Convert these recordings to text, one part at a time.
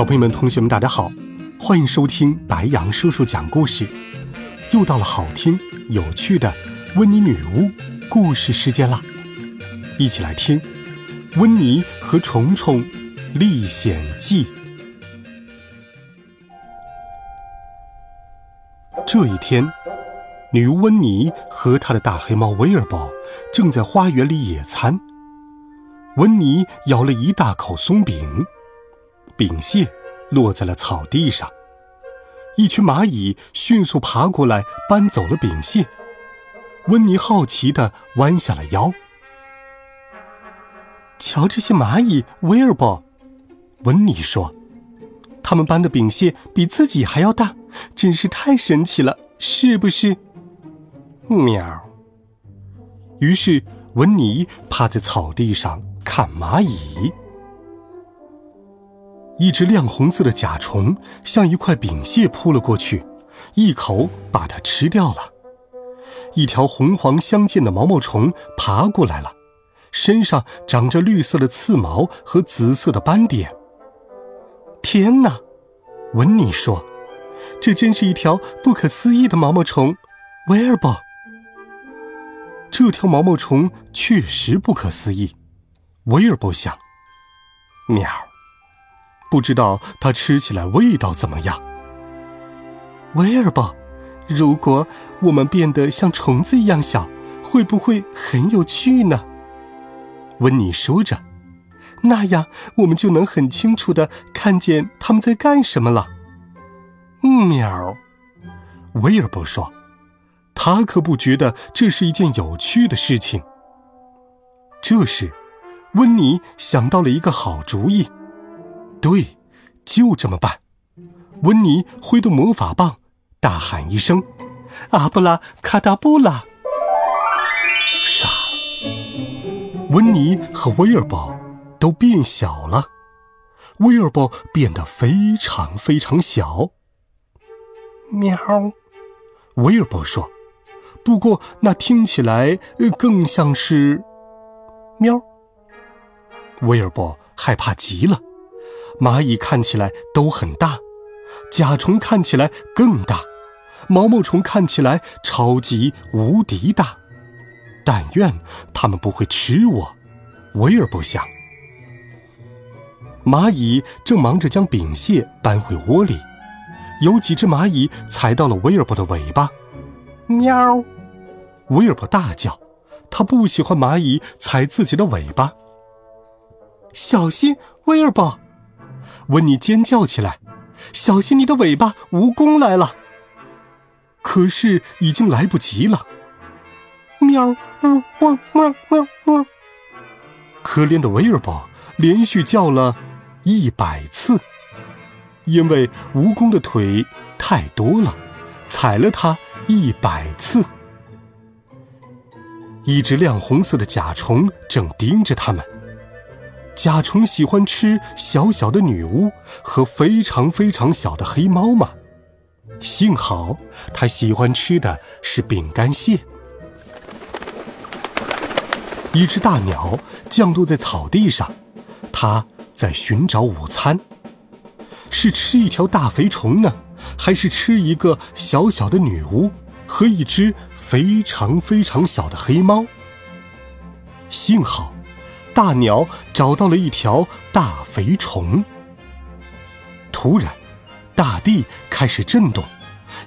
小朋友们、同学们，大家好，欢迎收听白羊叔叔讲故事。又到了好听、有趣的温妮女巫故事时间啦！一起来听《温妮和虫虫历险记》。这一天，女巫温妮和她的大黑猫威尔伯正在花园里野餐。温妮咬了一大口松饼。饼屑落在了草地上，一群蚂蚁迅速爬过来搬走了饼屑。温妮好奇地弯下了腰，瞧这些蚂蚁，威尔伯，温妮说：“他们搬的饼屑比自己还要大，真是太神奇了，是不是？”喵。于是温妮趴在草地上看蚂蚁。一只亮红色的甲虫向一块饼屑扑了过去，一口把它吃掉了。一条红黄相间的毛毛虫爬过来了，身上长着绿色的刺毛和紫色的斑点。天哪，温尼说：“这真是一条不可思议的毛毛虫。”威尔伯，这条毛毛虫确实不可思议。威尔伯想：“喵。”不知道它吃起来味道怎么样。威尔伯，如果我们变得像虫子一样小，会不会很有趣呢？温妮说着，那样我们就能很清楚的看见他们在干什么了。喵，威尔伯说，他可不觉得这是一件有趣的事情。这时，温妮想到了一个好主意。对，就这么办。温妮挥动魔法棒，大喊一声：“阿布拉卡达布拉！”唰，温妮和威尔伯都变小了。威尔伯变得非常非常小。喵，威尔伯说：“不过那听起来更像是喵。”威尔伯害怕极了。蚂蚁看起来都很大，甲虫看起来更大，毛毛虫看起来超级无敌大。但愿它们不会吃我，威尔伯想。蚂蚁正忙着将饼屑搬回窝里，有几只蚂蚁踩到了威尔伯的尾巴。喵！威尔伯大叫，他不喜欢蚂蚁踩自己的尾巴。小心，威尔伯！温妮尖叫起来：“小心你的尾巴，蜈蚣来了！”可是已经来不及了。喵！呜呜喵喵喵！可怜的威尔伯连续叫了一百次，因为蜈蚣的腿太多了，踩了它一百次。一只亮红色的甲虫正盯着他们。甲虫喜欢吃小小的女巫和非常非常小的黑猫吗？幸好它喜欢吃的是饼干屑。一只大鸟降落在草地上，它在寻找午餐。是吃一条大肥虫呢，还是吃一个小小的女巫和一只非常非常小的黑猫？幸好。大鸟找到了一条大肥虫。突然，大地开始震动，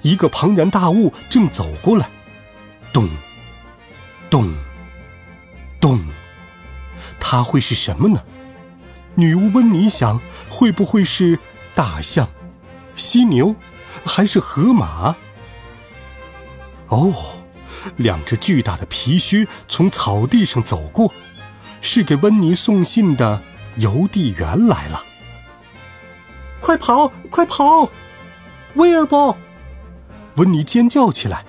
一个庞然大物正走过来，咚，咚，咚，它会是什么呢？女巫温妮想，会不会是大象、犀牛，还是河马？哦，两只巨大的皮靴从草地上走过。是给温妮送信的邮递员来了。快跑，快跑！威尔伯，温妮尖叫起来：“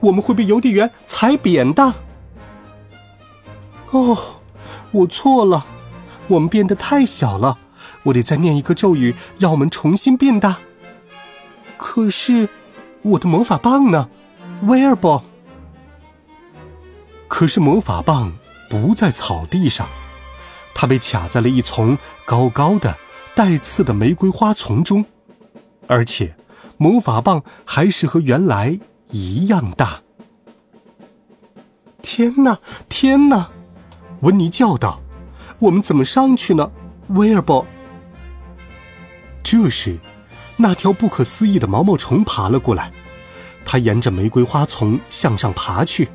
我们会被邮递员踩扁的！”哦，我错了，我们变得太小了，我得再念一个咒语，让我们重新变大。可是，我的魔法棒呢，威尔伯？可是魔法棒不在草地上，它被卡在了一丛高高的、带刺的玫瑰花丛中，而且魔法棒还是和原来一样大。天哪，天哪！温妮叫道：“我们怎么上去呢，威尔伯？”这时，那条不可思议的毛毛虫爬了过来，它沿着玫瑰花丛向上爬去。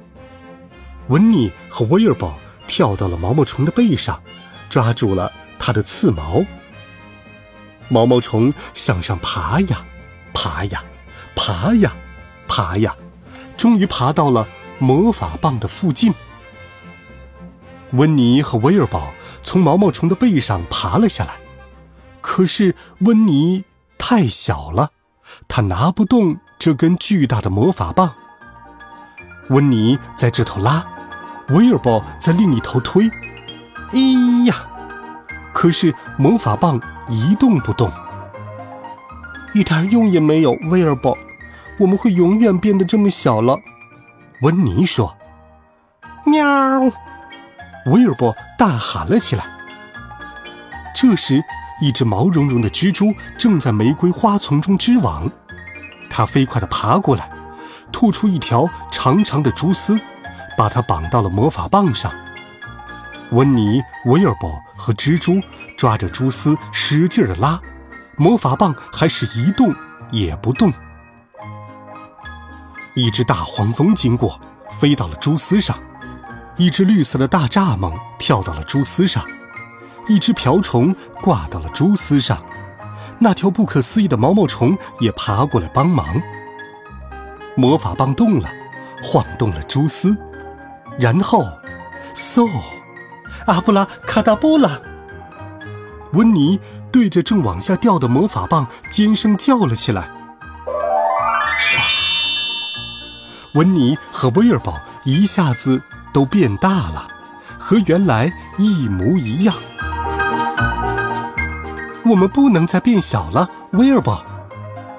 温妮和威尔伯跳到了毛毛虫的背上，抓住了它的刺毛。毛毛虫向上爬呀，爬呀，爬呀，爬呀，终于爬到了魔法棒的附近。温妮和威尔伯从毛毛虫的背上爬了下来，可是温妮太小了，他拿不动这根巨大的魔法棒。温妮在这头拉。威尔伯在另一头推，哎呀！可是魔法棒一动不动，一点用也没有。威尔伯，我们会永远变得这么小了。温妮说：“喵！”威尔伯大喊了起来。这时，一只毛茸茸的蜘蛛正在玫瑰花丛中织网，它飞快地爬过来，吐出一条长长的蛛丝。把它绑到了魔法棒上。温妮、威尔伯和蜘蛛抓着蛛丝使劲的拉，魔法棒还是一动也不动。一只大黄蜂经过，飞到了蛛丝上；一只绿色的大蚱蜢跳到了蛛丝上；一只瓢虫挂到了蛛丝上；那条不可思议的毛毛虫也爬过来帮忙。魔法棒动了，晃动了蛛丝。然后，嗖，阿布拉卡达布拉！温妮对着正往下掉的魔法棒尖声叫了起来。唰！温妮和威尔宝一下子都变大了，和原来一模一样。我们不能再变小了，威尔宝。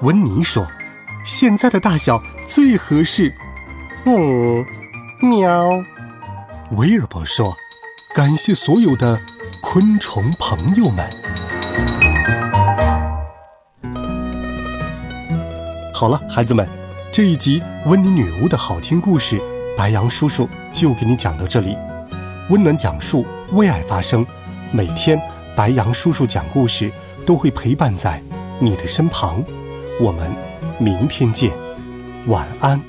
温妮说：“现在的大小最合适。”嗯。喵，威尔伯说：“感谢所有的昆虫朋友们。”好了，孩子们，这一集温妮女巫的好听故事，白羊叔叔就给你讲到这里。温暖讲述，为爱发声，每天白羊叔叔讲故事都会陪伴在你的身旁。我们明天见，晚安，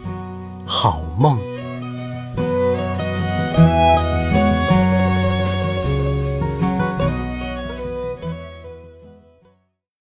好梦。